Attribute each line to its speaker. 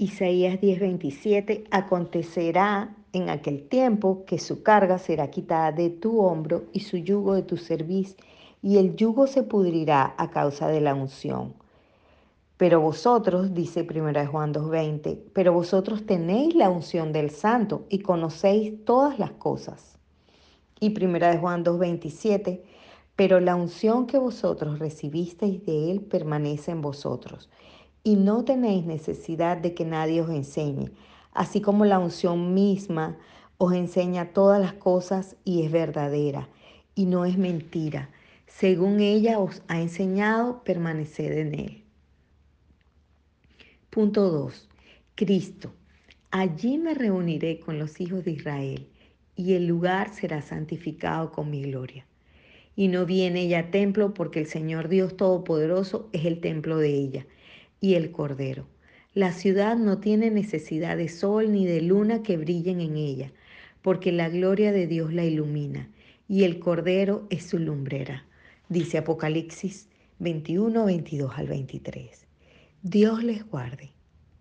Speaker 1: Isaías 10:27, acontecerá en aquel tiempo que su carga será quitada de tu hombro y su yugo de tu cerviz, y el yugo se pudrirá a causa de la unción. Pero vosotros, dice 1 Juan 2:20, pero vosotros tenéis la unción del santo y conocéis todas las cosas. Y 1 Juan 2:27, pero la unción que vosotros recibisteis de él permanece en vosotros y no tenéis necesidad de que nadie os enseñe, así como la unción misma os enseña todas las cosas y es verdadera y no es mentira. Según ella os ha enseñado, permaneced en él. Punto 2. Cristo. Allí me reuniré con los hijos de Israel y el lugar será santificado con mi gloria. Y no viene ella templo porque el Señor Dios Todopoderoso es el templo de ella y el Cordero. La ciudad no tiene necesidad de sol ni de luna que brillen en ella, porque la gloria de Dios la ilumina, y el Cordero es su lumbrera, dice Apocalipsis 21, 22 al 23. Dios les guarde.